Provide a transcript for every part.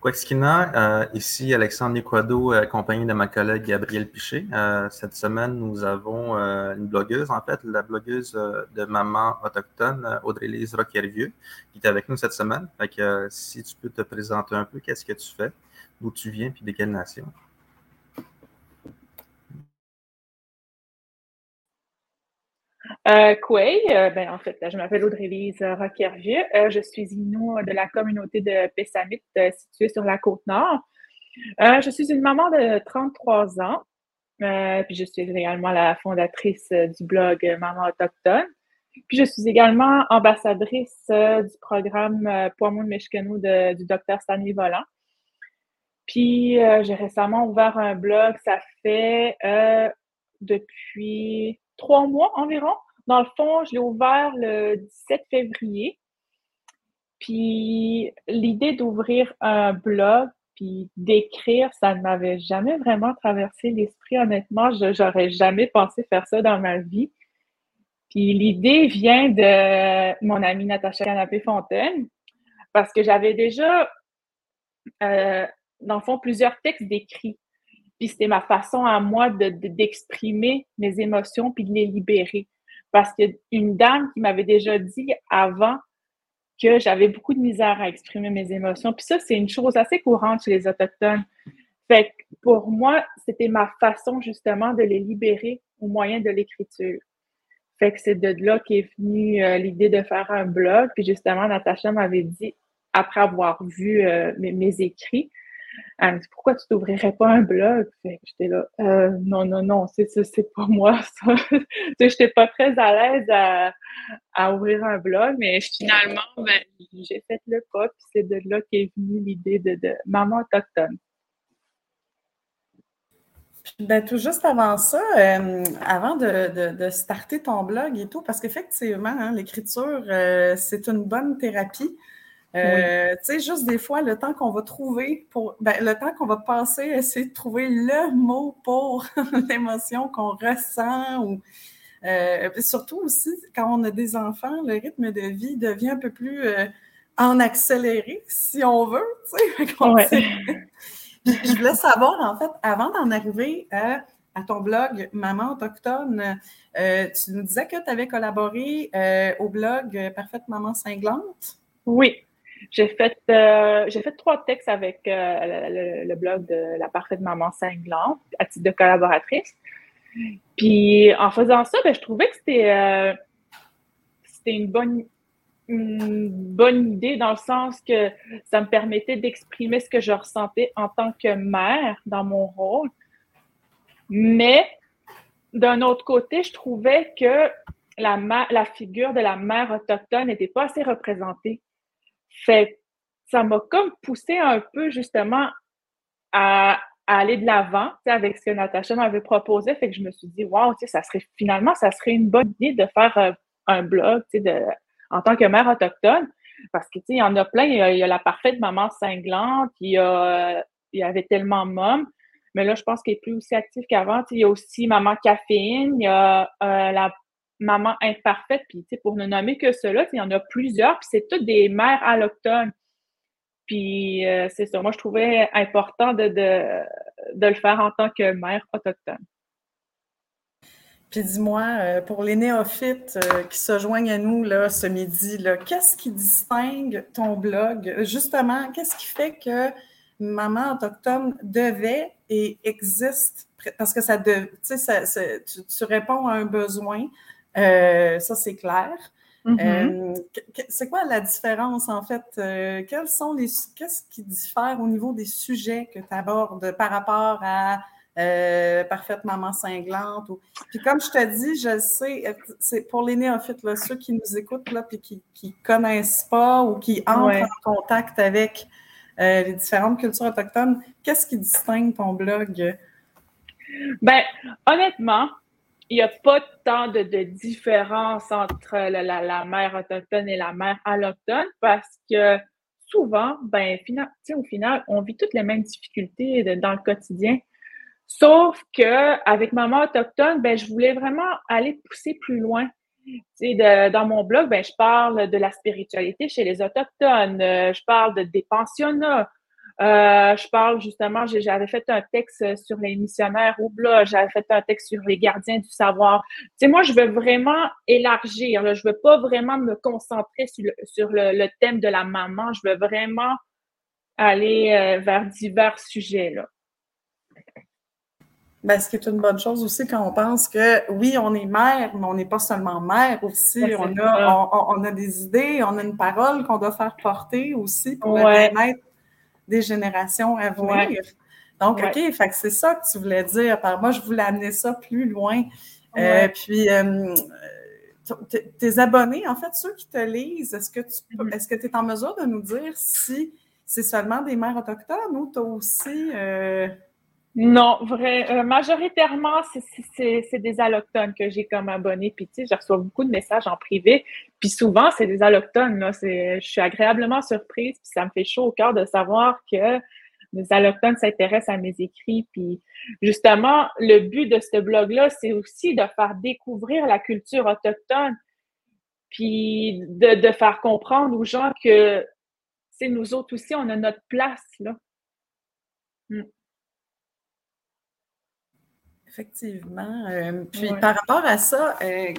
Quaxkina, euh, ici Alexandre Niquado, accompagné de ma collègue Gabrielle Piché. Euh, cette semaine, nous avons euh, une blogueuse, en fait, la blogueuse de Maman Autochtone, Audrey-Lise Roquervieux, qui est avec nous cette semaine. Fait que si tu peux te présenter un peu, qu'est-ce que tu fais, d'où tu viens, puis de quelle nation? Euh, euh, ben, en fait, je m'appelle Audrey-Lise Roquervieux. Euh, je suis Inou de la communauté de Pessamit euh, située sur la côte nord. je suis une maman de 33 ans, puis je suis également la fondatrice du blog Maman Autochtone. Puis je suis également ambassadrice du programme Poimou de du docteur Stanley Volant. Puis j'ai récemment ouvert un blog, ça fait depuis trois mois environ. Dans le fond, je l'ai ouvert le 17 février. Puis l'idée d'ouvrir un blog puis d'écrire, ça ne m'avait jamais vraiment traversé l'esprit, honnêtement. Je n'aurais jamais pensé faire ça dans ma vie. Puis l'idée vient de mon amie Natacha Canapé-Fontaine, parce que j'avais déjà, euh, dans le fond, plusieurs textes d'écrits. Puis c'était ma façon à moi d'exprimer de, mes émotions puis de les libérer. Parce qu'il y a une dame qui m'avait déjà dit avant que j'avais beaucoup de misère à exprimer mes émotions. Puis ça, c'est une chose assez courante chez les Autochtones. Fait que pour moi, c'était ma façon justement de les libérer au moyen de l'écriture. Fait que c'est de là qu'est venue euh, l'idée de faire un blog. Puis justement, Natacha m'avait dit, après avoir vu euh, mes, écrits, elle me dit pourquoi tu t'ouvrirais pas un blog? j'étais là, euh, non, non, non, c'est c'est pas moi, ça. j'étais pas très à l'aise à, ouvrir un blog, mais finalement, ben, j'ai fait le pas, puis c'est de là qu'est venue l'idée de, de Maman Autochtone. Ben, tout juste avant ça, euh, avant de, de, starter ton blog et tout, parce qu'effectivement, hein, l'écriture, euh, c'est une bonne thérapie. Euh, tu sais, juste des fois, le temps qu'on va trouver pour. Ben, le temps qu'on va passer à essayer de trouver le mot pour l'émotion qu'on ressent ou. Euh, surtout aussi, quand on a des enfants, le rythme de vie devient un peu plus euh, en accéléré, si on veut. Je voulais savoir, en fait, avant d'en arriver à, à, ton blog Maman Autochtone, tu nous disais que tu avais collaboré au blog Parfaite Maman Cinglante. Oui, j'ai fait, euh, j'ai fait trois textes avec euh, le, blog de La Parfaite Maman Cinglante à titre de collaboratrice. Puis en faisant ça, ben, je trouvais que c'était, euh, c'était une bonne, une bonne idée dans le sens que ça me permettait d'exprimer ce que je ressentais en tant que mère dans mon rôle. Mais d'un autre côté, je trouvais que la, la figure de la mère autochtone n'était pas assez représentée fait ça m'a comme poussé un peu justement à, aller de l'avant avec ce que Natacha m'avait proposé. Fait que je me suis dit, wow, ça serait finalement, ça serait une bonne idée de faire euh, un blog en tant que mère autochtone. Parce que il y en a plein. Il y a, la parfaite maman cinglante, il y, a, il y avait tellement Mom. Mais là, je pense qu'elle est plus aussi active qu'avant. Il y a aussi Maman Caféine, il y a euh, la maman imparfaite, puis pour ne nommer que cela, il y en a plusieurs, puis c'est toutes des mères allochtones. Puis euh, c'est ça, moi je trouvais important de, de, le faire en tant que mère autochtone. Puis dis-moi, euh, pour les néophytes euh, qui se joignent à nous là, ce midi, qu'est-ce qui distingue ton blog? Justement, qu'est-ce qui fait que Maman autochtone devait et existe? Parce que ça, de, ça, tu, réponds à un besoin, euh, ça, c'est clair. Mm-hmm. Euh, c'est quoi la différence, en fait? Euh, quels sont les. Qu'est-ce qui diffère au niveau des sujets que tu abordes par rapport à Parfaite Maman Cinglante? Ou... Puis, comme je te dis, je sais, c'est pour les néophytes, là, ceux qui nous écoutent, là, puis qui ne connaissent pas ou qui entrent en contact avec les différentes cultures autochtones, qu'est-ce qui distingue ton blog? Ben, honnêtement, il n'y a pas tant de, différence entre la, mère autochtone et la mère allochtone parce que souvent, ben, au final, on vit toutes les mêmes difficultés dans le quotidien. Sauf que avec maman autochtone, ben, je voulais vraiment aller pousser plus loin. De, dans mon blog, ben, je parle de la spiritualité chez les Autochtones, euh, je parle de, des pensionnats, Euh, je parle justement, j'avais fait un texte sur les missionnaires au blog, j'avais fait un texte sur les gardiens du savoir. Tu sais, moi, je veux vraiment élargir. Là. Je veux pas vraiment me concentrer sur le, sur le, thème de la maman. Je veux vraiment aller euh, vers divers sujets. Là. Ben, ce qui est une bonne chose aussi quand on pense que oui, on est mère, mais on n'est pas seulement mère aussi. on, a, on, a des idées, on a une parole qu'on doit faire porter aussi pour permettre des générations à venir. Donc, OK, fait c'est ça que tu voulais dire. Par moi, je voulais amener ça plus loin. Euh, puis, euh, tes abonnés, en fait, ceux qui te lisent, est-ce que tu mm-hmm. est-ce que tu es en mesure de nous dire si c'est seulement des mères autochtones ou tu as aussi. Euh, non, vrai, euh, majoritairement, c'est des allochtones que j'ai comme abonnés. Puis, tu sais, je reçois beaucoup de messages en privé. Puis souvent, c'est des allochtones. Là. Je suis agréablement surprise. Puis ça me fait chaud au cœur de savoir que les allochtones s'intéressent à mes écrits. Puis justement, le but de ce blog-là, c'est aussi de faire découvrir la culture autochtone. Puis de, faire comprendre aux gens que, c'est nous autres aussi, on a notre place, là. Mm. Effectivement. Euh, puis par rapport à ça, euh,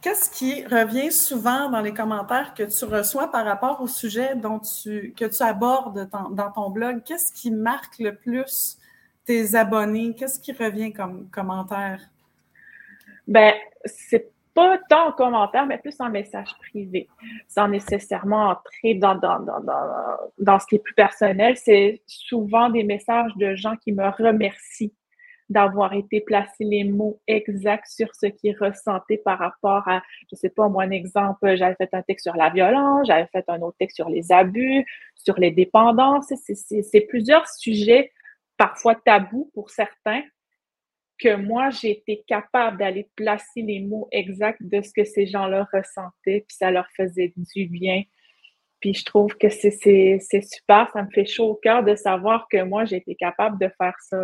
qu'est-ce qui revient souvent dans les commentaires que tu reçois par rapport au sujet dont tu, que tu abordes dans ton blog? Qu'est-ce qui marque le plus tes abonnés? Qu'est-ce qui revient comme commentaire? Ben, c'est pas tant en commentaire, mais plus en message privé, sans nécessairement entrer dans, dans, dans, dans ce qui est plus personnel. C'est souvent des messages de gens qui me remercient d'avoir été placé les mots exacts sur ce qui est ressenti par rapport à, je sais pas, moi, un exemple, j'avais fait un texte sur la violence, j'avais fait un autre texte sur les abus, sur les dépendances. C'est plusieurs sujets, parfois tabous pour certains, que moi, j'ai été capable d'aller placer les mots exacts de ce que ces gens-là ressentaient, puis ça leur faisait du bien. Puis je trouve que c'est super, ça me fait chaud au cœur de savoir que moi, j'ai été capable de faire ça.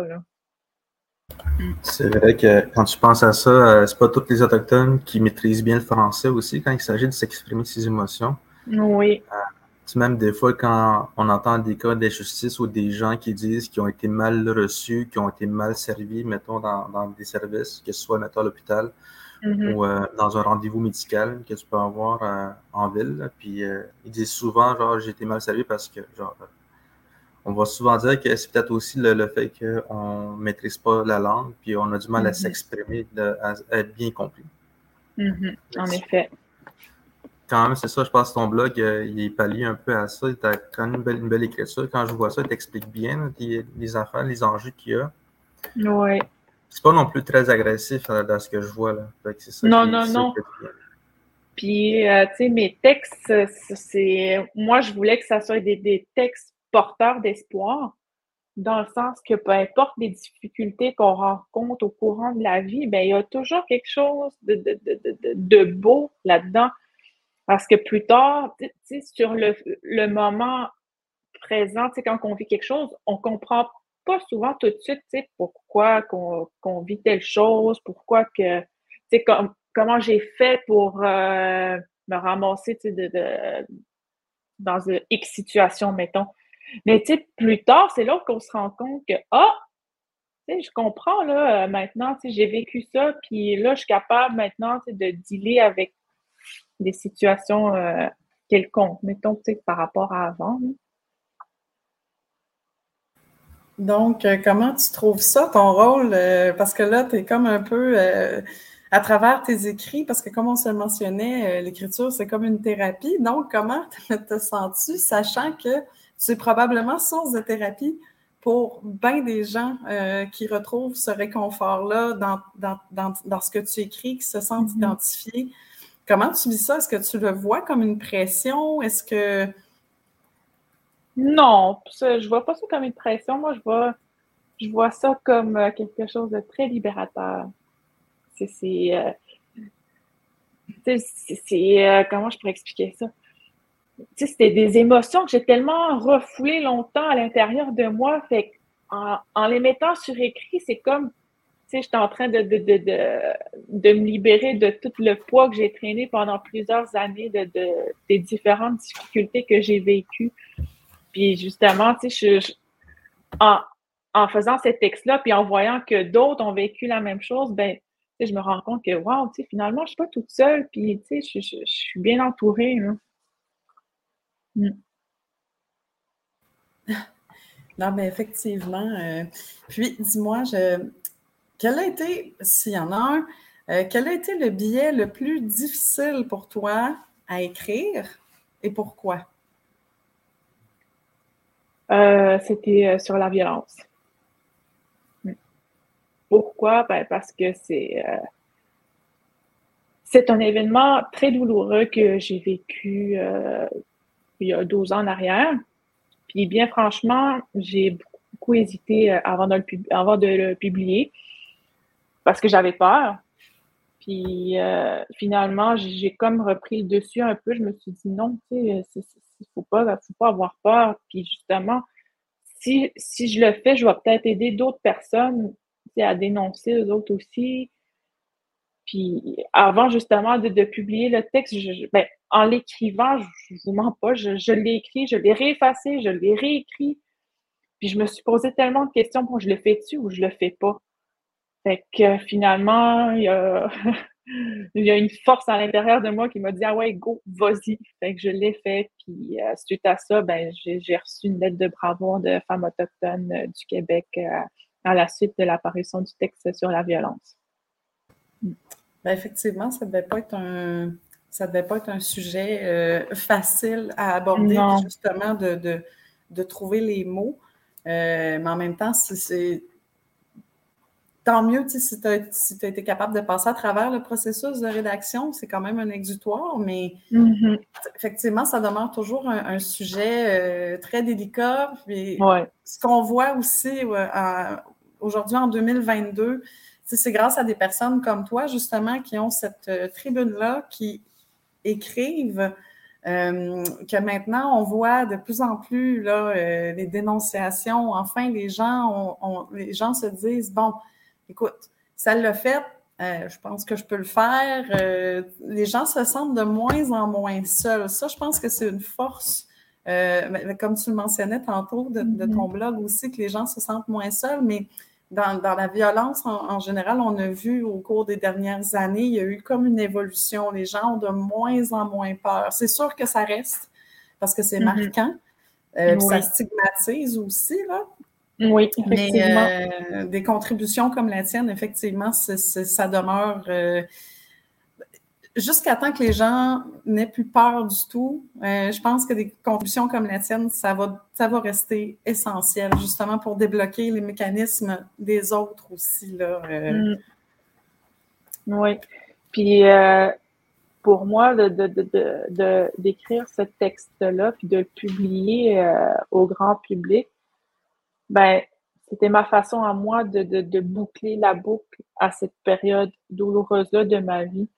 C'est vrai que quand tu penses à ça, euh, c'est pas tous les Autochtones qui maîtrisent bien le français aussi quand il s'agit de s'exprimer ses émotions. Oui. Euh, même des fois, quand on entend des cas d'injustice ou des gens qui disent qu'ils ont été mal reçus, qui ont été mal servis, mettons, dans, des services, que ce soit, mettons, à l'hôpital mm-hmm. ou euh, dans un rendez-vous médical que tu peux avoir en ville. Puis ils disent souvent, genre, j'ai été mal servi parce que, genre, on va souvent dire que c'est peut-être aussi le, fait qu'on ne maîtrise pas la langue, puis on a du mal à mm-hmm. s'exprimer, à, être bien compris. Mm-hmm. En effet. Quand même, c'est ça, je pense que ton blog, euh, il est pallié un peu à ça. Tu as quand même une belle, écriture. Quand je vois ça, il t'explique bien les affaires, les enjeux qu'il y a. Oui. C'est pas non plus très agressif euh, dans ce que je vois. Là. non, non, non. Puis, euh, tu sais, mes textes, c'est. Moi, je voulais que ça soit des, des textes porteur d'espoir, dans le sens que peu importe les difficultés qu'on rencontre au courant de la vie, ben, il y a toujours quelque chose de, beau là-dedans. Parce que plus tard, sur le, moment présent, quand on vit quelque chose, on comprend pas souvent tout de suite pourquoi qu'on vit telle chose, pourquoi que, comment j'ai fait pour euh, me ramasser de, dans une X situation, mettons. Mais tu sais, plus tard, c'est là qu'on se rend compte que, ah, tu sais, je comprends, là, euh, maintenant, tu sais, j'ai vécu ça, puis là, je suis capable maintenant, tu sais, de dealer avec des situations euh, quelconques, mettons, tu sais, par rapport à avant. Donc, euh, comment tu trouves ça, ton rôle? parce que là, tu es comme un peu à travers tes écrits, parce que comme on se le mentionnait, l'écriture, c'est comme une thérapie. Donc, comment te sens-tu, sachant que c'est probablement source de thérapie pour bien des gens euh, qui retrouvent ce réconfort-là dans, dans, ce que tu écris, qui se sentent mm-hmm. identifiés. Comment tu vis ça? Est-ce que tu le vois comme une pression? Est-ce que. Non, je vois pas ça comme une pression. Moi, je vois, je vois ça comme euh, quelque chose de très libérateur. C'est. Euh, c'est. comment je pourrais expliquer ça? C'était des émotions que j'ai tellement refoulées longtemps à l'intérieur de moi. Fait en, les mettant sur écrit, c'est comme, tu j'étais en train de, de, de, me libérer de tout le poids que j'ai traîné pendant plusieurs années, de, des différentes difficultés que j'ai vécues. Puis justement, tu sais, je, en, faisant ces textes-là, puis en voyant que d'autres ont vécu la même chose, ben, je me rends compte que, finalement, je ne suis pas toute seule, puis je, je, suis bien entourée. Mm. Non, mais effectivement. Euh, puis, dis-moi, quel a été, s'il y en a un, euh, quel a été le billet le plus difficile pour toi à écrire et pourquoi? Euh, c'était sur la violence. Mm. Pourquoi? Ben, parce que c'est c'est un événement très douloureux que j'ai vécu il y a 12 ans en arrière. Puis bien franchement, j'ai beaucoup hésité euh, avant de le, de le publier parce que j'avais peur. Puis euh, finalement, j'ai comme repris le dessus un peu. Je me suis dit non, tu sais, il ne faut pas, faut pas avoir peur. Puis justement, si, si je le fais, je vais peut-être aider d'autres personnes à dénoncer eux autres aussi. Puis avant justement de, publier le texte, je, ben, en l'écrivant, je ne vous mens pas, je, l'ai écrit, je l'ai réeffacé, je l'ai réécrit. Puis je me suis posé tellement de questions pour je le fais-tu ou je le fais pas. Fait que finalement, il y a, une force à l'intérieur de moi qui m'a dit Ah ouais, go, vas-y. Fait que je l'ai fait. Puis euh, suite à ça, ben, j'ai reçu une lettre de bravoure de femmes autochtones euh, du Québec euh, à la suite de l'apparition du texte sur la violence. Ben, effectivement, ça ne devait pas être un ça devait pas être un sujet euh, facile à aborder, justement, de, de, trouver les mots. Euh, mais en même temps, c'est tant mieux si tu as, si as, été capable de passer à travers le processus de rédaction. C'est quand même un exutoire, mais mm-hmm. effectivement, ça demeure toujours un, sujet euh, très délicat. Ce qu'on voit aussi aujourd'hui en 2022, c'est grâce à des personnes comme toi, justement, qui ont cette tribune-là, qui écrivent, euh, que maintenant on voit de plus en plus là, euh, les dénonciations. Enfin, les gens, les gens se disent bon, écoute, ça l'a fait, euh, je pense que je peux le faire. les gens se sentent de moins en moins seuls. Ça, je pense que c'est une force. comme tu le mentionnais tantôt de, de, ton mm-hmm. blog aussi, que les gens se sentent moins seuls, mais dans, la violence en, général, on a vu au cours des dernières années, il y a eu comme une évolution. Les gens ont de moins en moins peur. C'est sûr que ça reste parce que c'est mm-hmm. marquant. Euh, ça stigmatise aussi, là. Oui, effectivement. Mais, euh, des contributions comme la tienne, effectivement, ça demeure euh, jusqu'à temps que les gens n'aient plus peur du tout, euh, je pense que des contributions comme la tienne, ça va, ça va rester essentiel, justement pour débloquer les mécanismes des autres aussi. Là, euh. mm. Oui. Puis euh, pour moi, de, d'écrire ce texte-là, puis de le publier au grand public, ben, c'était ma façon à moi de, de boucler la boucle à cette période douloureuse-là de ma vie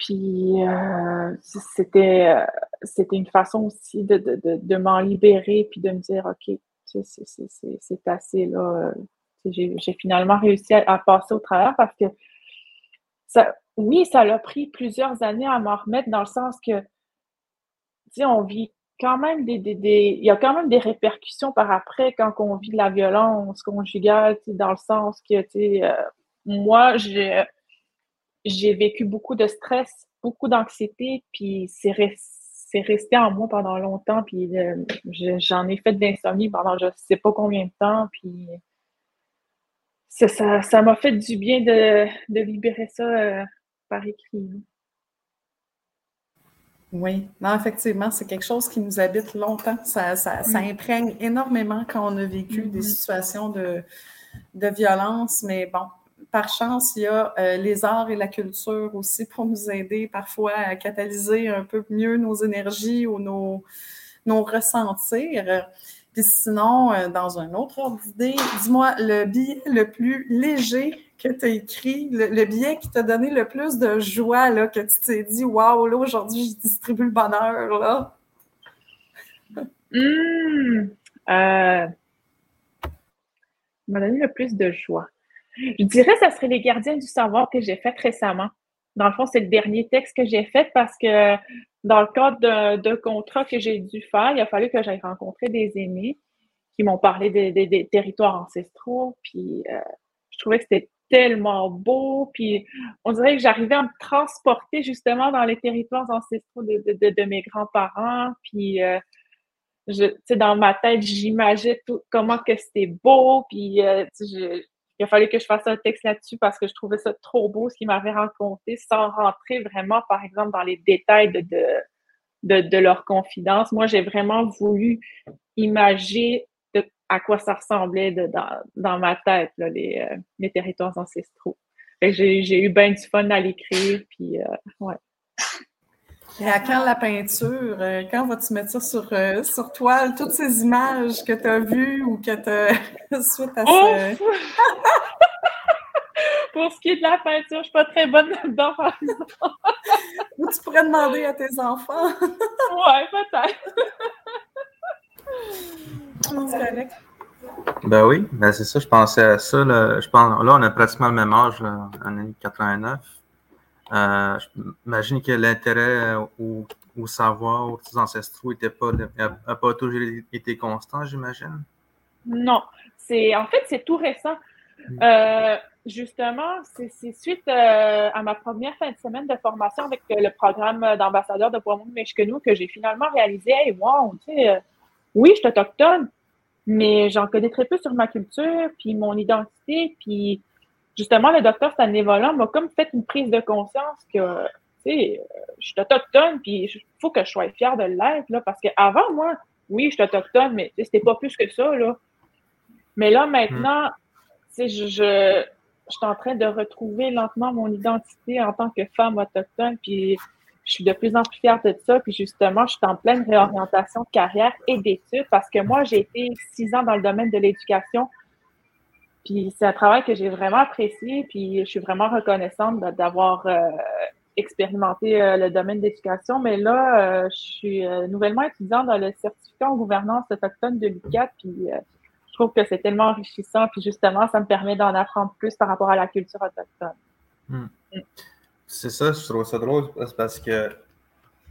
puis euh, c'était, euh, c'était une façon aussi de, de, de, m'en libérer, puis de me dire, OK, c'est assez là. J'ai finalement réussi à, passer au travers parce que ça, oui, ça l'a pris plusieurs années à m'en remettre dans le sens que, tu on vit quand même des, des, des, il y a quand même des répercussions par après quand on vit de la violence conjugale, dans le sens que, tu sais, euh, moi, j'ai j'ai vécu beaucoup de stress, beaucoup d'anxiété, puis c'est resté en moi pendant longtemps, puis euh, j'en ai fait de l'insomnie pendant je ne sais pas combien de temps, puis ça m'a fait du bien de, libérer ça euh, par écrit. Oui, non, effectivement, c'est quelque chose qui nous habite longtemps. Ça, ça, ça imprègne énormément quand on a vécu des mm-hmm. situations de, de violence, mais bon, par chance, il y a euh, les arts et la culture aussi pour nous aider parfois à catalyser un peu mieux nos énergies ou nos, nos ressentir. Puis sinon, euh, dans un autre ordre d'idée, dis-moi le billet le plus léger que tu as écrit, le, billet qui t'a donné le plus de joie, là, que tu t'es dit, waouh, là, aujourd'hui, je distribue le bonheur, là? Mmh, m'a donné le plus de joie. Je dirais que ce serait Les Gardiens du savoir que j'ai fait récemment. Dans le fond, c'est le dernier texte que j'ai fait parce que dans le cadre d'un contrat que j'ai dû faire, il a fallu que j'aille rencontrer des aînés qui m'ont parlé des, territoires ancestraux. Puis euh, je trouvais que c'était tellement beau. Puis on dirait que j'arrivais à me transporter justement dans les territoires ancestraux de, mes grands-parents. Puis euh, je, dans ma tête, j'imagine comment que c'était beau. Puis euh, il a fallu que je fasse un texte là-dessus parce que je trouvais ça trop beau ce qu'il m'avait raconté sans rentrer vraiment, par exemple, dans les détails de, de, de leur confidence. Moi, j'ai vraiment voulu imaginer à quoi ça ressemblait dans, ma tête, là, les, euh, territoires ancestraux. J'ai eu bien du fun à l'écrire, puis euh, ouais. Et à quand la peinture? Euh, quand vas-tu mettre ça sur, sur toile? Toutes ces images que tu as vues ou que tu as suite à ça? Pour ce qui est de la peinture, je ne suis pas très bonne là-dedans, Ou tu pourrais demander à tes enfants. ouais, peut-être. Ben oui, ben c'est ça, je pensais à ça. Là, je pense, là on a pratiquement le même âge, en année 89. Euh, J'imagine que l'intérêt ou, ou savoir aux ancestraux n'a pas, pas toujours été constant, j'imagine? Non, c'est en fait c'est tout récent. Mm. Euh, justement, c'est suite euh, à ma première fin de semaine de formation avec le programme d'ambassadeur de Poimont Meshkenou que j'ai finalement réalisé, hey, wow, tu sais, oui, je suis autochtone, mais j'en connais très peu sur ma culture, puis mon identité, puis justement, le docteur Stanley Volant m'a comme fait une prise de conscience que, tu sais, je suis autochtone, puis il faut que je sois fière de l'être, là, parce qu'avant, moi, oui, je suis autochtone, mais c'était pas plus que ça, là. Mais là, maintenant, tu sais, je, je, je suis en train de retrouver lentement mon identité en tant que femme autochtone, puis je suis de plus en plus fière de ça. Puis justement, je suis en pleine réorientation de carrière et d'études parce que moi, j'ai été six ans dans le domaine de l'éducation. Puis c'est un travail que j'ai vraiment apprécié. Puis je suis vraiment reconnaissante d'avoir euh, expérimenté euh, le domaine d'éducation. Mais là, euh, je suis nouvellement étudiante dans le certificat en gouvernance autochtone de l'UQAT. Puis je trouve que c'est tellement enrichissant. Puis justement, ça me permet d'en apprendre plus par rapport à la culture autochtone. Hmm. Mm. C'est ça, je trouve ça drôle parce que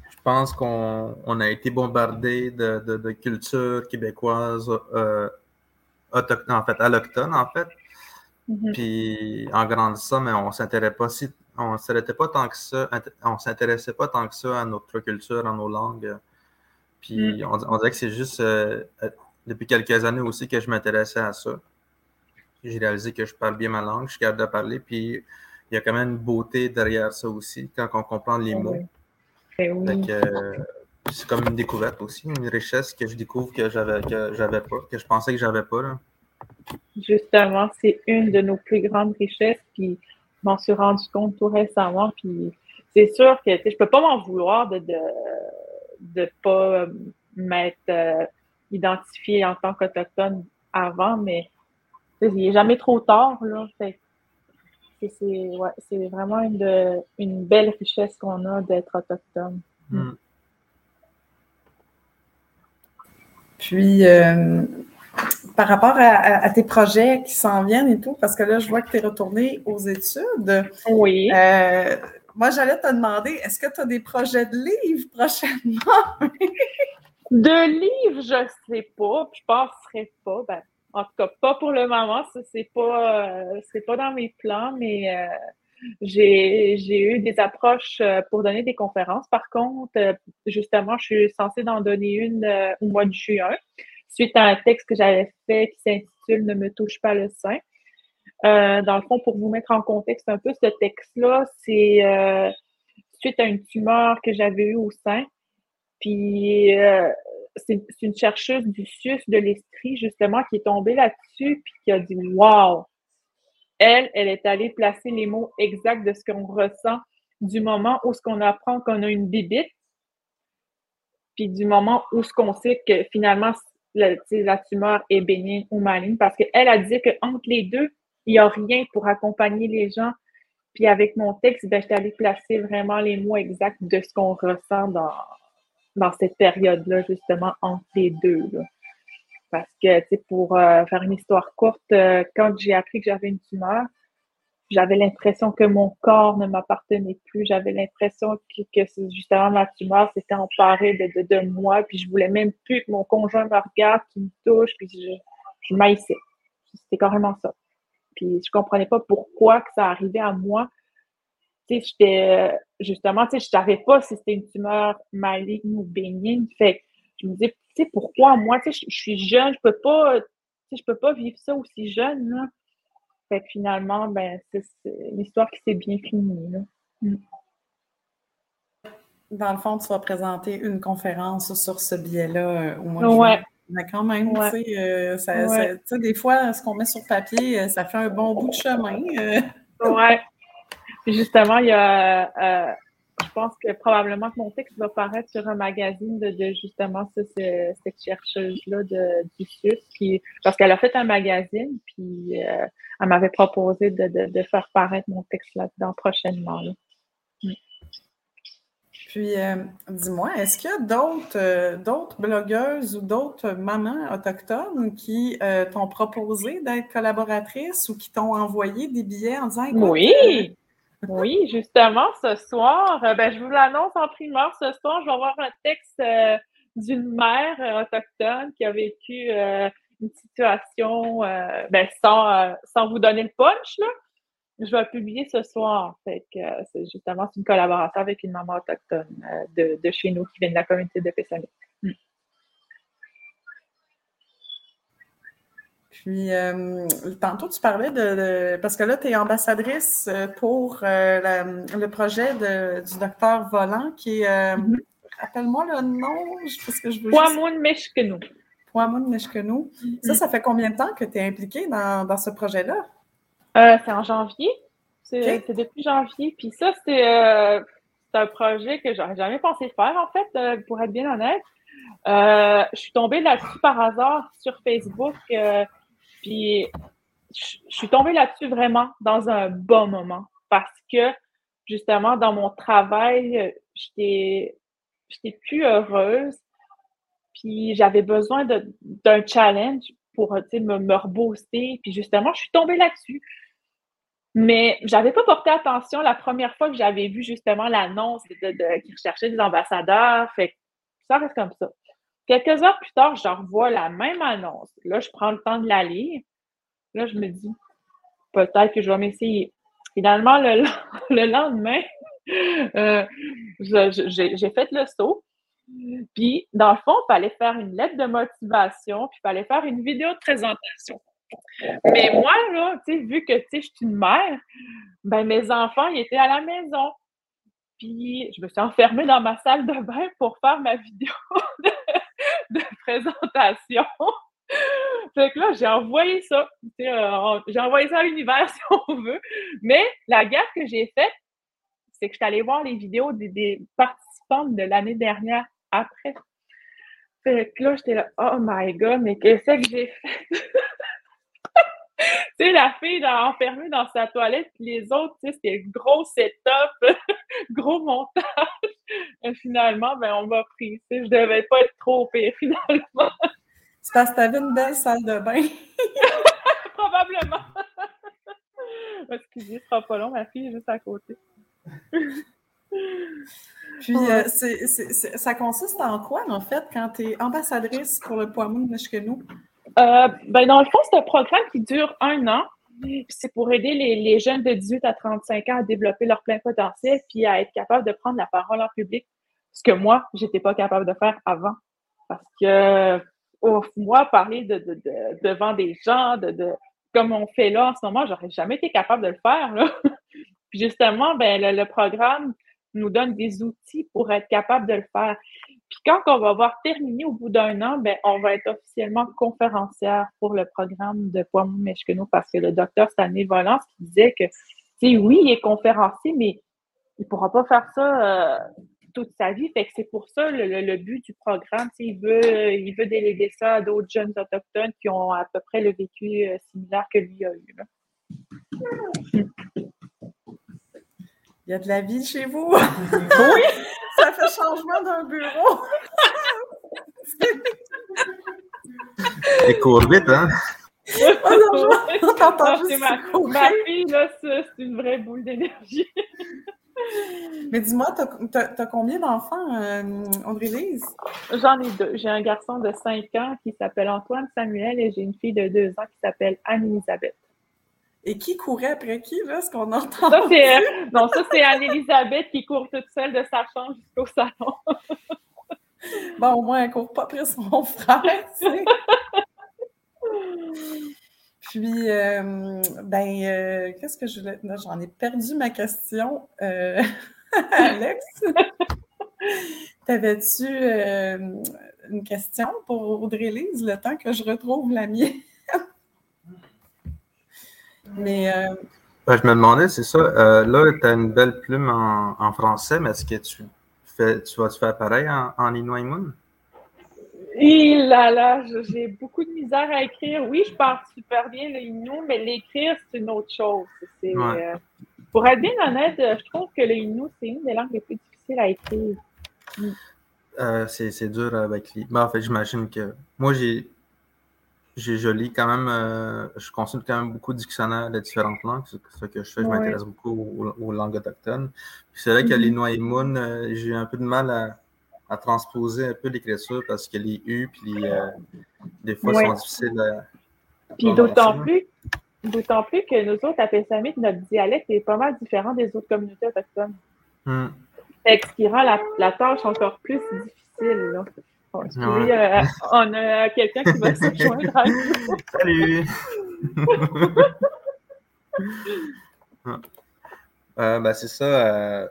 je pense qu'on a été bombardé de, de, culture québécoise autochtone, en fait, allochtone, en fait. Mm-hmm. Puis en grandissant, mais on s'intéressait pas si on s'intéressait pas tant que ça, on s'intéressait pas tant que ça à notre culture, à nos langues. Puis mm. on, dirait que c'est juste euh, euh, depuis quelques années aussi que je m'intéressais à ça. J'ai réalisé que je parle bien ma langue, je suis capable de parler, puis il y a quand même une beauté derrière ça aussi, quand on comprend les mots. Ben euh, c'est comme une découverte aussi, une richesse que je découvre que j'avais que j'avais pas, que je pensais que j'avais pas. Justement, c'est une de nos plus grandes richesses, puis je m'en suis rendu compte tout récemment. Puis c'est sûr que je peux pas m'en vouloir de de, pas m'être euh, identifiée en tant qu'autochtone avant, mais il n'est jamais trop tard. Là, fait c'est vraiment une, une belle richesse qu'on a d'être autochtone. Hmm. Puis, euh, par rapport à, tes projets qui s'en viennent et tout, parce que là, je vois que tu es retourné aux études. Oui. Euh, moi, j'allais te demander, est-ce que tu as des projets de livres prochainement? de livres, je ne sais pas. Je ne penserais pas. Ben, en tout cas, pas pour le moment. Ça, c'est pas, euh, pas dans mes plans, mais j'ai, eu des approches euh, pour donner des conférences. Par contre, justement, je suis censée en donner une au mois de juin, suite à un texte que j'avais fait qui s'intitule Ne me touche pas le sein. dans le fond, pour vous mettre en contexte un peu, ce texte-là, c'est suite à une tumeur que j'avais eue au sein. Puis c'est une chercheuse du SUS de l'esprit, justement, qui est tombée là-dessus puis qui a dit Wow! Elle, elle est allée placer les mots exacts de ce qu'on ressent du moment où ce qu'on apprend qu'on a une bibite, puis du moment où ce qu'on sait que finalement la, tumeur est bénigne ou maligne, parce qu'elle a dit qu'entre les deux, il n'y a rien pour accompagner les gens. Puis avec mon texte, ben, suis allée placer vraiment les mots exacts de ce qu'on ressent dans, dans cette période-là, justement, entre les deux. Parce que, tu sais, pour euh, faire une histoire courte, euh, quand j'ai appris que j'avais une tumeur, j'avais l'impression que mon corps ne m'appartenait plus. J'avais l'impression que, que justement ma tumeur s'était emparée de, de, moi. Puis je voulais même plus que mon conjoint me regarde, qu'il me touche. Puis je, je maïssais. C'était carrément ça. Puis je comprenais pas pourquoi que ça arrivait à moi. Tu sais, j'étais justement, tu sais, je savais pas si c'était une tumeur maligne ou bénigne. Fait je me disais, tu sais, pourquoi moi, tu sais, je, suis jeune, je peux pas, tu sais, je peux pas vivre ça aussi jeune, là. Fait que finalement, ben, c'est une histoire qui s'est bien finie, là. Mm. Dans le fond, tu vas présenter une conférence sur ce biais-là euh, au mois de ouais. Mais quand même, tu sais, euh, des fois, ce qu'on met sur papier, euh, ça fait un bon bout de chemin. Ouais. Justement, il y a je pense que probablement que mon texte va paraître sur un magazine de, justement cette chercheuse-là du SUS, parce qu'elle a fait un magazine, puis euh, elle m'avait proposé de, faire paraître mon texte là-dedans prochainement. Mm. Puis, euh, dis-moi, est-ce qu'il y a d'autres, euh, d'autres blogueuses ou d'autres mamans autochtones qui t'ont proposé d'être collaboratrices ou qui t'ont envoyé des billets en disant Oui! Oui, justement, ce soir, euh, ben, je vous l'annonce en primeur, ce soir, je vais avoir un texte euh, d'une mère euh, autochtone qui a vécu une situation, ben, sans, sans vous donner le punch, là. Je vais publier ce soir. Fait que c'est justement une collaboration avec une maman autochtone de, de, chez nous qui vient de la communauté de Pessamis. Mm. Puis, euh, tantôt, tu parlais de, Parce que là, tu es ambassadrice euh, pour euh, le projet du docteur Volant qui est. Mm-hmm. Rappelle-moi le nom, parce que je veux. Poimoun Meshkenou. Poimoun Meshkenou. Ça, ça fait combien de temps que tu es impliquée dans, ce projet-là? c'est en janvier. C'est depuis janvier. Puis ça, c'est un projet que j'aurais jamais pensé faire, en fait, pour être bien honnête. je suis tombée là-dessus par hasard sur Facebook. Puis je suis tombée là-dessus vraiment dans un bon moment parce que justement, dans mon travail, j'étais plus heureuse. Puis j'avais besoin d'un challenge pour me, me rebooster. Puis justement, je suis tombée là-dessus. Mais j'avais pas porté attention la première fois que j'avais vu justement l'annonce qu'ils recherchaient des ambassadeurs. Fait que ça reste comme ça. Quelques heures plus tard, je revois la même annonce. Là, je prends le temps de la lire. Là, je me dis, peut-être que je vais m'essayer. Finalement, le, lendemain, euh, j'ai fait le saut. Puis, dans le fond, il fallait faire une lettre de motivation, puis il fallait faire une vidéo de présentation. Mais moi, là, vu que, je suis une mère, ben mes enfants, ils étaient à la maison. Puis, je me suis enfermée dans ma salle de bain pour faire ma vidéo de, présentation. fait que là, j'ai envoyé ça. Euh, j'ai envoyé ça à l'univers, si on veut. Mais la gaffe que j'ai faite, c'est que je suis allée voir les vidéos des, des participantes de l'année dernière après. Fait que là, j'étais là, oh my god, mais qu'est-ce que j'ai fait? tu sais, la fille enfermée dans sa toilette, puis les autres, tu sais, c'était gros setup, gros montage. Et finalement, ben, on m'a pris. Tu sais, je devais pas être trop pire, finalement. C'est parce que t'avais une belle salle de bain. Probablement. Excusez, ce sera pas long, ma fille est juste à côté. Puis, euh, ça consiste en quoi, en fait, quand tu es ambassadrice pour le Poitou de nous? Euh, ben, dans le fond, c'est un programme qui dure un an. C'est pour aider les, jeunes de 18 à 35 ans à développer leur plein potentiel puis à être capable de prendre la parole en public. Ce que moi, j'étais pas capable de faire avant. Parce que moi, parler de, devant des gens, de, comme on fait là en ce moment, j'aurais jamais été capable de le faire. puis justement, ben, le, programme nous donne des outils pour être capable de le faire. Puis quand on va avoir terminé au bout d'un an, ben, on va être officiellement conférencière pour le programme de Poitou Meshkeno parce que le docteur Stanley Volance qui disait que, oui, il est conférencier, mais il ne pourra pas faire ça euh, toute sa vie. Fait que c'est pour ça le, but du programme. Il veut, il veut déléguer ça à d'autres jeunes autochtones qui ont à peu près le vécu euh, similaire que lui a eu. Il y a de la vie chez vous? oui, ça fait changement d'un bureau. Il court vite, hein? Oh non, c'est juste ma, ma fille, là, ça, c'est une vraie boule d'énergie. Mais dis-moi, t'as, t'as combien d'enfants, euh, Audrey-Lise? J'en ai deux. J'ai un garçon de 5 ans qui s'appelle Antoine Samuel et j'ai une fille de 2 ans qui s'appelle Anne-Elisabeth. Et qui courait après qui, là, ce qu'on entend? Ça, c'est, euh, non, ça, c'est Anne-Elisabeth qui court toute seule de sa chambre jusqu'au salon. Bon, au moins, elle court pas après son frère, tu sais. Puis, euh, ben, euh, qu'est-ce que je voulais... J'en ai perdu ma question. Euh, Alex, t'avais-tu une question pour Audrey-Lise, le temps que je retrouve la mienne? Mais, euh, Ben, je me demandais, c'est ça. euh, là, tu as une belle plume en, en français, mais est-ce que tu fais, tu vas-tu faire pareil en, en Inuaimun? Et là, là, je- j'ai beaucoup de misère à écrire. Oui, je parle super bien le Innu, mais l'écrire, c'est une autre chose. Ouais. euh, pour être bien honnête, euh, je trouve que le Innu, c'est une des langues les plus difficiles à écrire. Euh, c'est, c'est dur avec les. Ben, en fait, j'imagine que. Moi, j'ai. J'ai, je lis quand même. euh, je consulte quand même beaucoup de dictionnaires de différentes langues. C'est ce que je fais. Je Ouais. m'intéresse beaucoup aux, aux langues autochtones. C'est vrai que Mhm. les Noaïmoun, euh, j'ai un peu de mal à, à transposer un peu l'écriture parce que les U, puis les, euh, des fois, Ouais. sont difficiles à. Puis d'autant plus, d'autant plus que nous autres, à Pessamit, notre dialecte est pas mal différent des autres communautés autochtones. Hmm. Fait que ce qui rend la, la tâche encore plus difficile. Là. Bon, excusez, Ouais. euh, on a quelqu'un qui va se joindre à nous. Salut! Euh, ben, c'est ça. euh,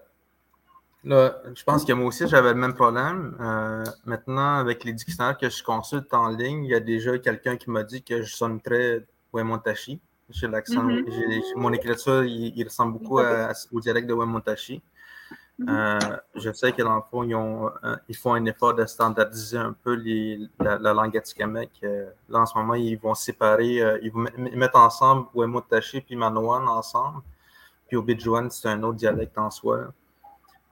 là, je pense que moi aussi, j'avais le même problème. Euh, maintenant, avec les dictionnaires que je consulte en ligne, il y a déjà quelqu'un qui m'a dit que je sonne très Wemontashi. J'ai l'accent. Mhm. j'ai- mon écriture, il, il ressemble beaucoup à- au dialecte de Wemontashi. Euh, je sais que dans le fond, ils, ont, euh, ils font un effort de standardiser un peu les, la, la langue atikamekw. Euh, là, en ce moment, ils vont séparer, euh, ils vont met- met- mettre ensemble Wemotashi puis Manoan ensemble. Puis Obidjuan, c'est un autre dialecte en soi. là.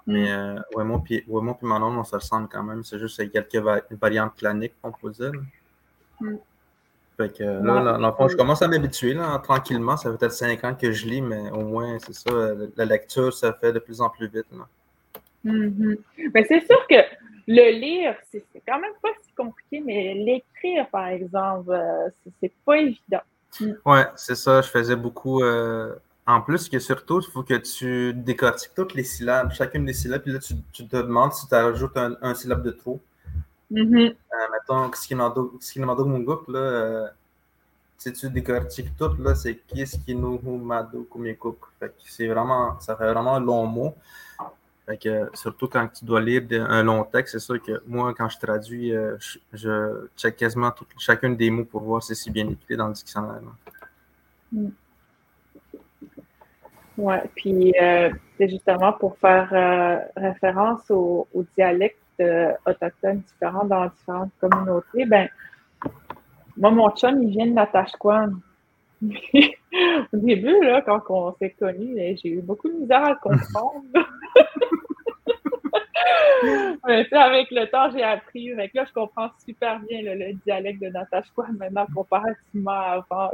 Mais Wemo puis Wemo puis Manoan, on se ressemble quand même. C'est juste quelques va- variantes claniques, on peut dire. Mm. Fait que là, Ouais. dans le fond, je commence à m'habituer là, tranquillement. Ça fait peut-être cinq ans que je lis, mais au moins, c'est ça, euh, la lecture, ça fait de plus en plus vite. là. Mais c'est sûr que le lire, c'est c'est quand même pas si compliqué, mais l'écrire, par exemple, euh, c'est- c'est pas évident. Ouais, c'est ça. Je faisais beaucoup. euh, En plus, que surtout, il faut que tu décortiques toutes les syllabes, chacune des syllabes, puis là, tu, tu te demandes si tu ajoutes un, un syllabe de trop. Euh, mettons, Skinamado Munguk, là, euh, si tu décortiques tout, là, c'est Kiskinuhu Mado Kumikuk. Fait que c'est vraiment, ça fait vraiment un long mot. Fait que, euh, surtout quand tu dois lire un long texte, c'est sûr que moi, quand je traduis, je, je check quasiment tout, chacune des mots pour voir si c'est bien écrit dans le dictionnaire. là. Ouais, puis euh, c'est justement pour faire euh, référence aux, aux dialectes euh, autochtones différents dans différentes communautés. Ben, moi, mon chum, il vient de Natashquan. Au début, là, quand on s'est connus, eh, j'ai eu beaucoup de misère à le comprendre. Mais tu sais, avec le temps, j'ai appris. Fait que là, je comprends super bien le, le dialecte de Natashquan maintenant comparativement à avant.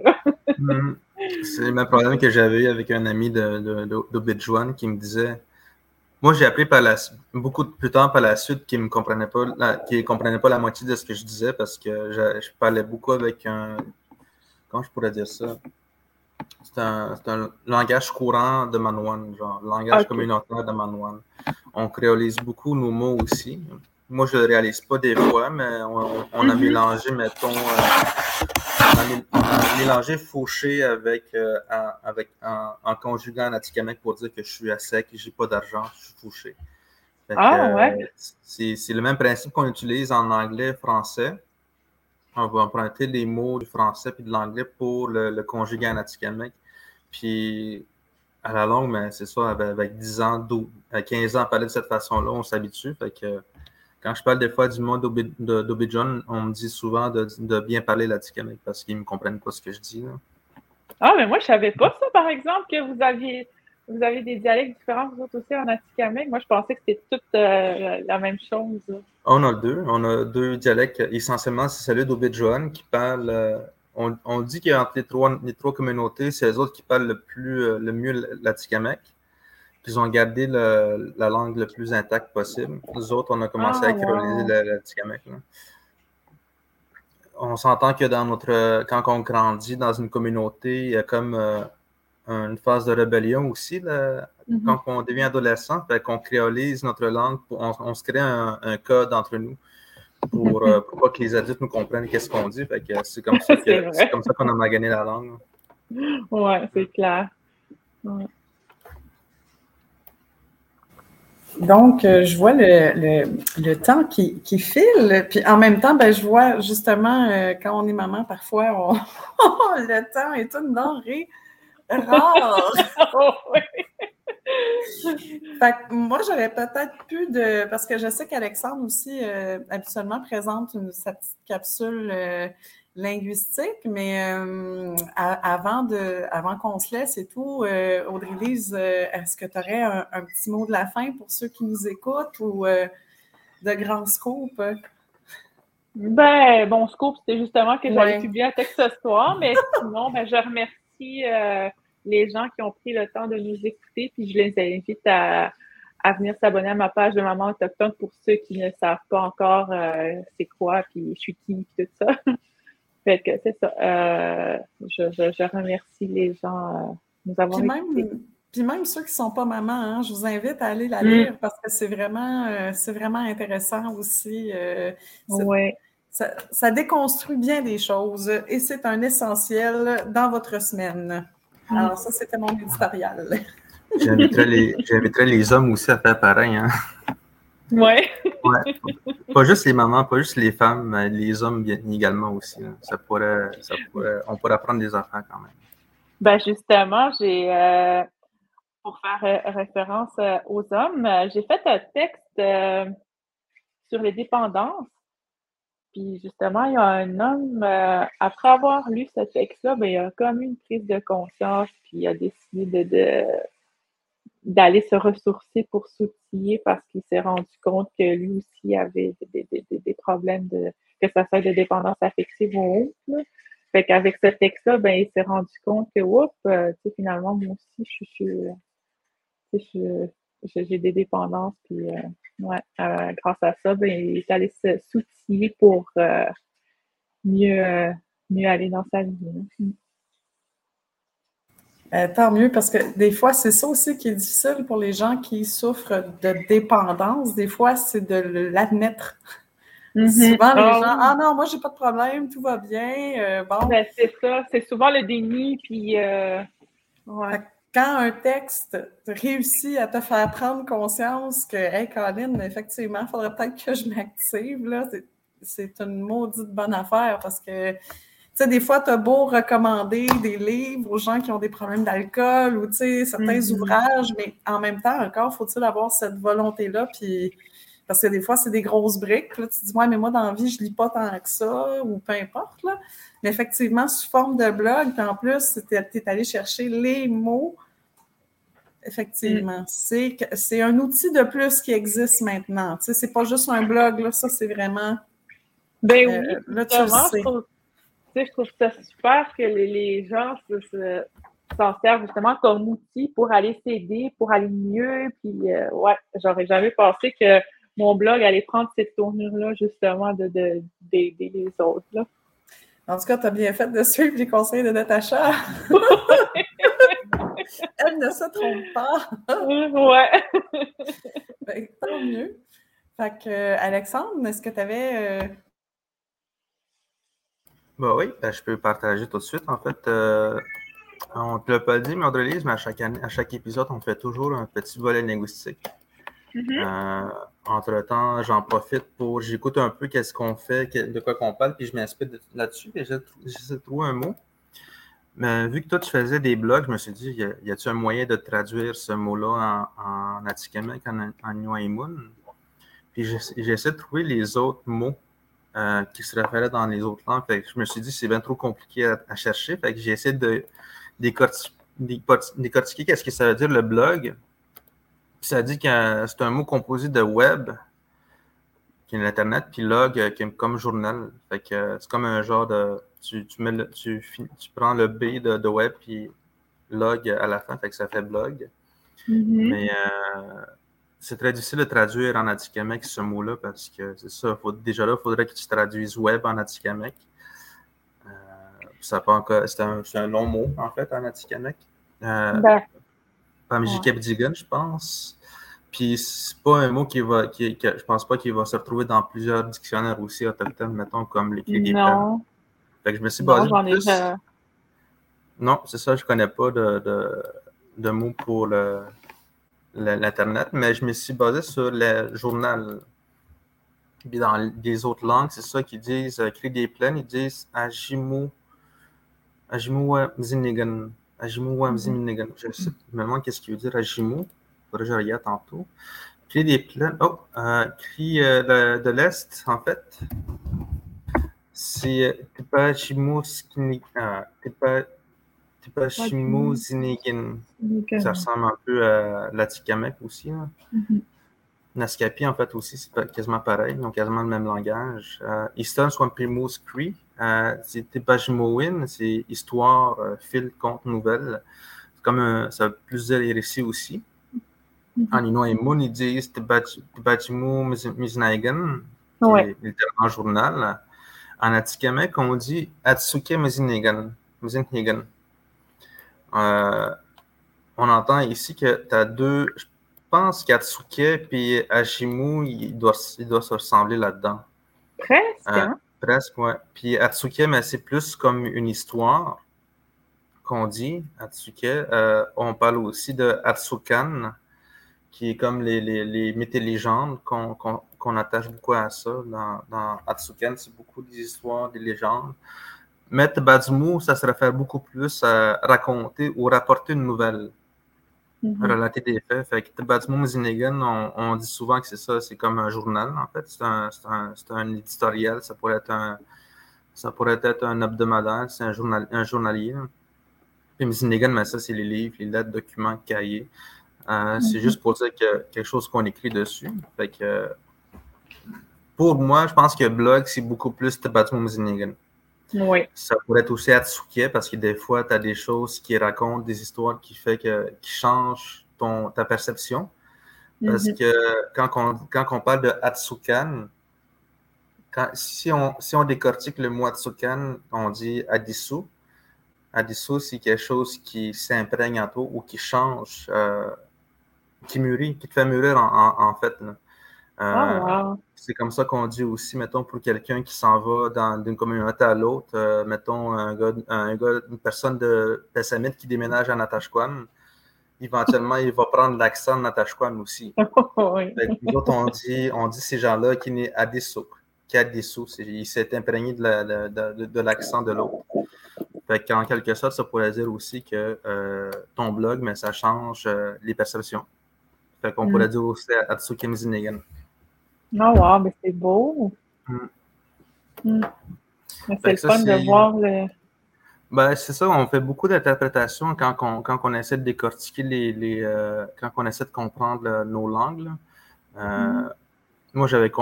Mhm. C'est le même problème que j'avais eu avec un ami de, de, de- d'Obidjuan qui me disait. Moi, j'ai appris par la, beaucoup de- plus tard par la suite qu'il ne comprenait, pas la, comprenait pas la moitié de ce que je disais parce que je, je parlais beaucoup avec un. Comment je pourrais dire ça? C'est un, un langage courant de Manouane, genre langage communautaire de Manouane. On créolise beaucoup nos mots aussi. Moi, je ne le réalise pas des fois, mais on, on a Mhm. mélangé, mettons, euh, on a, mé- on a mélangé fauché avec, euh, avec en, en conjuguant pour dire que je suis à sec, j'ai pas d'argent, je suis fauché. Ah, ouais. euh, C'est c'est le même principe qu'on utilise en anglais, français. On va emprunter les mots du français puis de l'anglais pour le, le conjuguer en atikamekw. Puis à la longue, c'est ça, avec, avec 10 ans, 12, à 15 ans à parler de cette façon-là, on s'habitue. Fait que quand je parle des fois du mot d'Obi- on me dit souvent de, de bien parler l'Atikamekw parce qu'ils ne me comprennent pas ce que je dis. là. Ah, mais moi, je savais pas ça, par exemple, que vous aviez, vous avez des dialectes différents, vous autres aussi, en Atikamekw. Moi, je pensais que c'était toute euh, la même chose. On a deux. On a deux dialectes. Essentiellement, c'est celui d'Obidjon qui parle euh, on, dit qu'entre les trois, les trois communautés, c'est les autres qui parlent le, plus, le mieux l'Atikamek. Ils ont gardé la langue le plus intacte possible. Nous autres, on a commencé à ah, créoliser l'Atikamek. On s'entend que dans notre, quand on grandit dans une communauté, il y a comme une phase de rébellion aussi. Mm-hmm. Quand on devient adolescent, qu'on créolise notre langue, on, se crée un, code entre nous pour, euh, pour, pas que les adultes nous comprennent qu'est-ce qu'on dit. c'est comme ça qu'on a gagné la langue. Oui, c'est clair. Donc, euh, je vois le, le, temps qui, qui, file, puis en même temps, ben, je vois justement, euh, quand on est maman, parfois, le temps est une denrée rare. fait moi, j'aurais peut-être pu de. Parce que je sais qu'Alexandre aussi, euh, habituellement, présente une, sa petite capsule linguistique, mais euh, avant, de, avant qu'on se laisse et tout, Audrey-Lise, est-ce que tu aurais un, petit mot de la fin pour ceux qui nous écoutent ou de grands scoops? Ben, bon, scoop, c'était justement que j'allais publier un texte ce soir, mais sinon, ben, je remercie les gens qui ont pris le temps de nous écouter, puis je les invite à, venir s'abonner à ma page de Maman Autochtone pour ceux qui ne savent pas encore euh, c'est quoi, puis je suis qui, puis tout ça. fait que c'est ça. Euh, je, remercie les gens euh, nous avons puis même, puis même ceux qui ne sont pas mamans, hein, je vous invite à aller la mm. lire parce que c'est vraiment, c'est vraiment intéressant aussi. oui. Ça, ça, déconstruit bien des choses et c'est un essentiel dans votre semaine. Alors, ça, c'était mon éditorial. J'inviterais les, les, hommes aussi à faire pareil. Hein? Ouais. ouais. Pas juste les mamans, pas juste les femmes, mais les hommes également aussi. Ça pourrait, ça pourrait, on pourrait apprendre des affaires quand même. Ben justement, j'ai, euh, pour faire euh, référence euh, aux hommes, j'ai fait un texte sur les dépendances puis justement, il y a un homme, euh, après avoir lu ce texte-là, ben, il a comme une prise de conscience, puis il a décidé de, d'aller se ressourcer pour s'outiller parce qu'il s'est rendu compte que lui aussi avait des, des, des, problèmes de que ça soit de dépendance affective ou autre. Fait qu'avec ce texte-là, ben, il s'est rendu compte que oups, euh, tu sais, finalement, moi aussi, je suis j'ai des dépendances, puis euh, ouais, euh, grâce à ça, ben, il est allé s'outiller pour euh, mieux, mieux aller dans sa vie. Mm. tant mieux, parce que des fois, c'est ça aussi qui est difficile pour les gens qui souffrent de dépendance. Des fois, c'est de l'admettre. Mm-hmm. Souvent, les ah gens, ah non, moi, j'ai pas de problème, tout va bien. bon. Ben, c'est ça, c'est souvent le déni, puis. Ouais quand un texte réussit à te faire prendre conscience que, hey, Colin, effectivement, il faudrait peut-être que je m'active, là, c'est une maudite bonne affaire parce que, sais, des fois, tu as beau recommander des livres aux gens qui ont des problèmes d'alcool ou, tu sais, certains mm-hmm. ouvrages, mais en même temps, encore, faut-il avoir cette volonté-là, puis parce que des fois, c'est des grosses briques. Là, tu te dis, ouais, mais moi, dans la vie, je lis pas tant que ça, ou peu importe. Là. Mais effectivement, sous forme de blog, puis en plus, tu es, allé chercher les mots. Effectivement. Mm. C'est un outil de plus qui existe maintenant. Tu sais, c'est pas juste un blog, là, ça, c'est vraiment. Ben oui, euh, là, tu sais. Je, trouve, ça super que les, gens s'en servent justement comme outil pour aller s'aider, pour aller mieux. Puis, euh, ouais, j'aurais jamais pensé que mon blog allait prendre cette tournure-là, justement, d'aider de, les autres. Là. En tout cas, tu as bien fait de suivre les conseils de Natacha. Elle ne se trompe pas. ouais. Ben, tant mieux. Fait que, Alexandre, est-ce que tu avais. Euh, bah oui, ben, je peux partager tout de suite. En fait, euh, on ne te l'a pas dit, mais mais à chaque, année, à chaque épisode, on fait toujours un petit volet linguistique. Mm-hmm. Euh, entre-temps, j'en profite pour. J'écoute un peu qu'est-ce qu'on fait, de quoi qu'on parle, puis je m'inspire là-dessus, et j'essaie de trouver un mot. Mais vu que toi, tu faisais des blogs, je me suis dit, y a-t-il un moyen de traduire ce mot-là en, en Atikamek, en, en Puis j'essaie de trouver les autres mots euh, qui se référaient dans les autres langues. Fait que je me suis dit, c'est bien trop compliqué à, chercher. Fait que j'ai essayé de décortiquer qu'est-ce que ça veut dire le blog ça dit que c'est un mot composé de web, qui est l'Internet, puis log, qui est comme journal. Fait que c'est comme un genre de tu, mets tu, tu, prends le B de, web puis log à la fin, fait que ça fait blog. Mm-hmm. Mais euh, c'est très difficile de traduire en Atikamek ce mot-là parce que c'est ça. déjà là, il faudrait que tu traduises web en Atikamek. Euh, ça c'est un, un, long mot, en fait, en Atikamek. Euh, ben, je pense. Puis c'est pas un mot qui va, qui, je pense pas qu'il va se retrouver dans plusieurs dictionnaires aussi autochtones, mettons, comme les Non. Fait que je me suis basé non, plus... Non, c'est ça, je connais pas de, de, de mots pour l'Internet, mais je me suis basé sur le journal. Puis dans les autres langues, c'est ça qu'ils disent, euh, des plaines, ils disent Ajimu, Ajimu Mzinigan. Ajimu. Je sais, je me demande qu'est-ce qu'il veut dire Ajimu je regarde tantôt. Cri des plaines. Oh, euh, cri euh, de, l'Est, en fait. C'est euh, Tepachimouzinigin. Ça ressemble un peu à l'Atikamek aussi. Hein. Mm-hmm. Naskapi, en fait, aussi, c'est quasiment pareil. Ils ont quasiment le même langage. Euh, Eastern Swampimous Cree. Euh, c'est Tepachimouin, c'est histoire, fil, conte, nouvelle. C'est comme un, ça veut plus dire les récits aussi. En Inouï et Moon, ils disent Tibachimu Miznaigan, littéralement journal. En Atikamek, on dit Atsuke Miznaigan. Euh, on entend ici que tu as deux. Je pense qu'Atsuke et Ajimu, ils doivent, ils doivent se ressembler là-dedans. Presque. Euh, hein? Presque, oui. Puis Atsuke, mais c'est plus comme une histoire qu'on dit. Atsuke. Euh, on parle aussi de Atsukan qui est comme les, les, les mythes-légendes qu'on attache beaucoup à ça. Dans, dans Atsuken, c'est beaucoup des histoires, des légendes. Mais Badzumu, ça se réfère beaucoup plus à raconter ou rapporter une nouvelle, mm-hmm. relater des faits. Fait que on, on, dit souvent que c'est ça, c'est comme un journal, en fait. C'est un, un, un, éditorial, ça pourrait être un, ça pourrait être un hebdomadaire, c'est un, journal, un journalier. Puis Mzinigan, mais ça, c'est les livres, les lettres, documents, cahiers. Euh, c'est mhm. juste pour dire que quelque chose qu'on écrit dessus. Fait que, pour moi, je pense que blog, c'est beaucoup plus Tabatum Zinigan. Oui. Ça pourrait être aussi Atsuke parce que des fois, tu as des choses qui racontent des histoires qui, fait que, qui changent ton, ta perception. Parce mhm. que quand on, quand on parle de Atsukan, quand, si, on, si on décortique le mot Atsukan, on dit Adisu. Adisu, c'est quelque chose qui s'imprègne en toi ou qui change euh, qui mûrit, qui te fait mûrir en, fait. Euh, ah, c'est comme ça qu'on dit aussi, mettons, pour quelqu'un qui s'en va d'une communauté à l'autre, euh, mettons, un gars, un gars, une personne de Pessamit qui déménage à Natashquan, éventuellement, il va prendre l'accent de Natashquan aussi. oui. Nous autres, on dit, on dit ces gens-là qui n'est à des sous, qui a des sous. Il s'est imprégné de l'accent de, l'autre. Fait qu'en quelque sorte, ça pourrait dire aussi que euh, ton blog, mais ça change les perceptions. Fait qu'on pourrait mm. dire aussi Atsuki Mizinigan. Oh wow, mais c'est beau. Mm. Mm. C'est le fun de voir le. Ben, c'est ça, on fait beaucoup d'interprétations quand, on, quand on essaie de décortiquer les. les euh, quand on essaie de comprendre nos langues. Euh, moi, j'avais,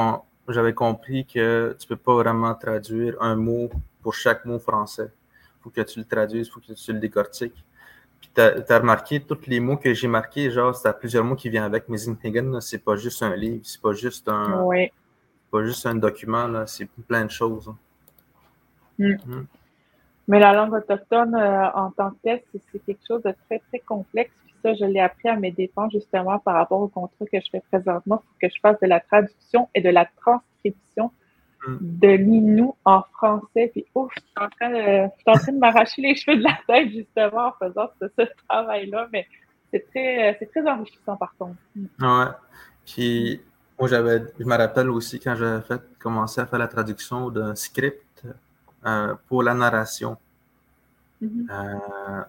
j'avais compris que tu ne peux pas vraiment traduire un mot pour chaque mot français. Il faut que tu le traduises, il faut que tu le décortiques. Puis tu as, remarqué tous les mots que j'ai marqués, genre, c'est plusieurs mots qui viennent avec, mais Zinhagen, c'est pas juste un livre, c'est pas juste un. Pas juste un document, c'est plein de choses. Mm. Mm. Mais la langue autochtone euh, en tant que telle, c'est quelque chose de très, très complexe. Puis ça, je l'ai appris à mes dépens justement par rapport au contrat que je fais présentement. Faut que je fasse de la traduction et de la transcription de l'Inou en français. Puis ouf, je suis en train de, de m'arracher les cheveux de la tête justement en faisant ce, travail-là, mais c'est très, c'est très enrichissant par contre. Ouais. Puis moi j'avais, je me rappelle aussi quand j'avais fait commencé à faire la traduction d'un script euh, pour la narration. Mm-hmm. Euh,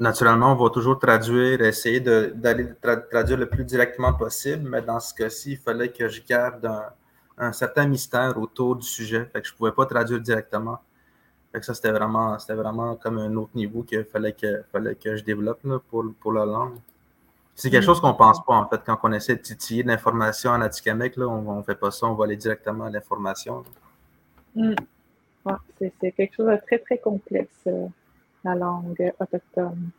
naturellement, on va toujours traduire, essayer d'aller traduire le plus directement possible, mais dans ce cas-ci, il fallait que je garde un, un certain mystère autour du sujet. Fait que je ne pouvais pas traduire directement. Fait que ça, c'était vraiment, c'était vraiment comme un autre niveau qu'il fallait que, fallait que je développe pour, pour la langue. C'est quelque mm. chose qu'on ne pense pas, en fait, quand on essaie de titiller de l'information en Atikamek, là, on ne fait pas ça, on va aller directement à l'information. Mm. c'est quelque chose de très, très complexe, euh, la langue autochtone.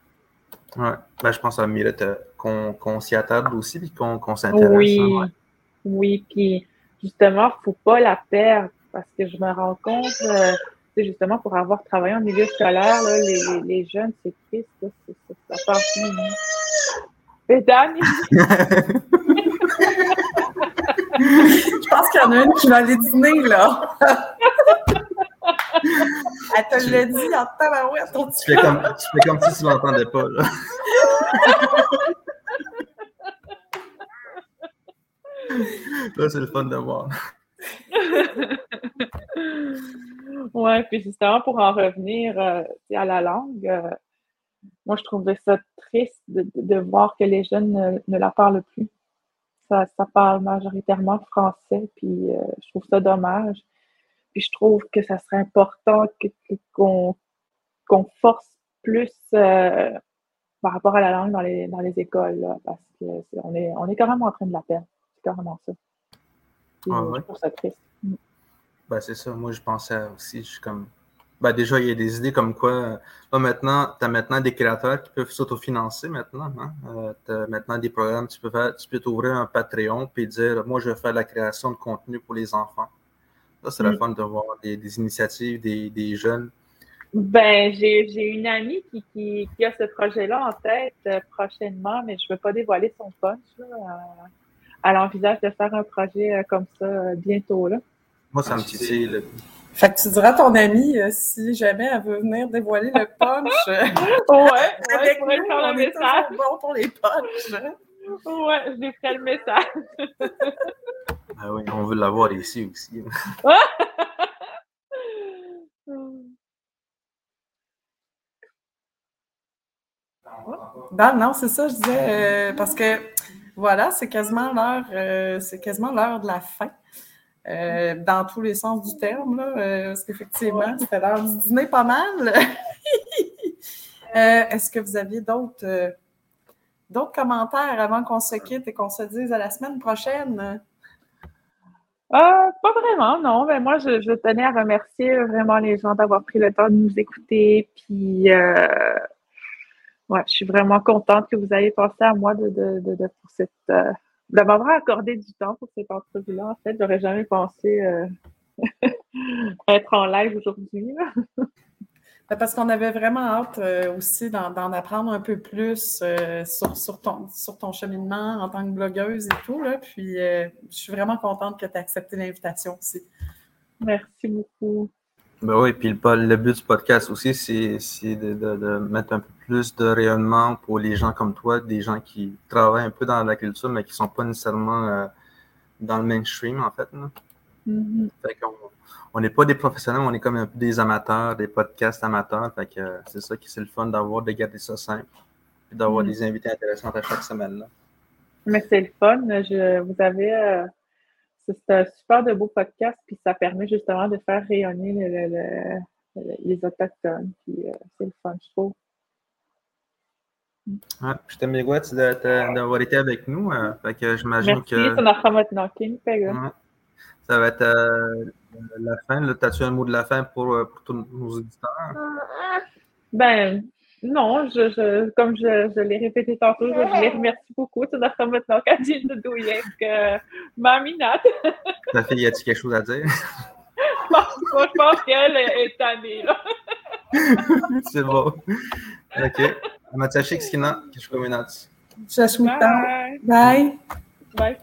Oui, ben, je pense que ça mérite qu'on s'y attarde aussi et qu'on s'intéresse. Oui, hein, oui, puis justement, il ne faut pas la perdre parce que je me rends compte, euh, justement, pour avoir travaillé en milieu scolaire, là, les, les, jeunes, c'est triste, ça part Mais Dan, Je pense qu'il y en a une qui va aller dîner, là. Elle te l'a dit en tabarouette. Tu fais comme, tu fais comme si tu l'entendais pas, là. Là, c'est le fun de voir. ouais, puis justement, pour en revenir euh, à la langue, euh, moi, je trouvais ça triste de, voir que les jeunes ne, la parlent plus. Ça, ça, parle majoritairement français, puis euh, je trouve ça dommage. Puis je trouve que ça serait important qu'on force plus par rapport à la langue dans les, dans les écoles, parce qu'on est, on est quand même en train de la perdre carrément ça. Ah je trouve ça triste. Mm. Ben, c'est ça. Moi, je pensais aussi, je suis comme. Ben, déjà, il y a des idées comme quoi. Là, maintenant, tu as maintenant des créateurs qui peuvent s'autofinancer maintenant. Hein? Euh, tu as maintenant des programmes, tu peux faire, tu peux t'ouvrir un Patreon et dire Moi, je vais faire la création de contenu pour les enfants. Ça, c'est la mm. fun de voir des, initiatives des, des, jeunes. Ben, j'ai une amie qui, qui, qui, a ce projet-là en tête euh, prochainement, mais je ne veux pas dévoiler son punch. Là, euh, elle envisage de faire un projet euh, comme ça euh, bientôt. Là. Moi, ça me titille. Fait que tu diras à ton amie euh, si jamais elle veut venir dévoiler le punch. ouais, avec nous, faire le message. bon pour les punchs. Hein. Ouais, je lui ferai le message. ah oui, on veut l'avoir ici aussi. Ben non, c'est ça, je disais, parce que voilà, c'est quasiment l'heure, euh, c'est quasiment l'heure de la fin. Euh, dans tous les sens du terme, là, euh, parce qu'effectivement, c'était l'heure du dîner pas mal. Est-ce que vous aviez d'autres, d'autres commentaires avant qu'on se quitte et qu'on se dise à la semaine prochaine? pas vraiment, non. Mais moi, je, je, tenais à remercier vraiment les gens d'avoir pris le temps de nous écouter. Puis, ouais, je suis vraiment contente que vous ayez pensé à moi de, de, de, pour cette. Euh, d'avoir accordé du temps pour cette entrevue-là. En fait, j'aurais jamais pensé euh, être en live aujourd'hui. Ben, parce qu'on avait vraiment hâte euh, aussi d'en apprendre un peu plus sur, sur, ton, sur ton cheminement en tant que blogueuse et tout. Là. Puis je suis vraiment contente que tu aies accepté l'invitation aussi. Merci beaucoup. Ben oui, puis le, le but du podcast aussi, c'est de, de, de, mettre un peu plus de rayonnement pour les gens comme toi, des gens qui travaillent un peu dans la culture, mais qui ne sont pas nécessairement euh, dans le mainstream, en fait. Mm-hmm. fait on n'est pas des professionnels, on est comme un peu des amateurs, des podcasts amateurs. Fait que euh, c'est ça qui c'est le fun d'avoir, de garder ça simple, et d'avoir mm-hmm. des invités intéressants à chaque semaine. Là. Mais c'est le fun. Je, vous avez. Euh, c'est un super de beau podcast, puis ça permet justement de faire rayonner les Autochtones. Puis euh, c'est le fun, je trouve. Ouais, je te remercie d'avoir été avec nous. Euh, fait que j'imagine que. Merci, Ça va être euh, la fin. As-tu un mot de la fin pour, pour tous nos auditeurs? Ben, non, je, je, comme je, je l'ai répété tantôt, je les remercie beaucoup. Tu as maintenant Kadine de Douillet, que Maminat. Ta fille, y a-t-il quelque chose à dire? je pense qu'elle est tannée, là. C'est bon. OK. Mathieu Skina, que je communate. Bye. Bye. Bye.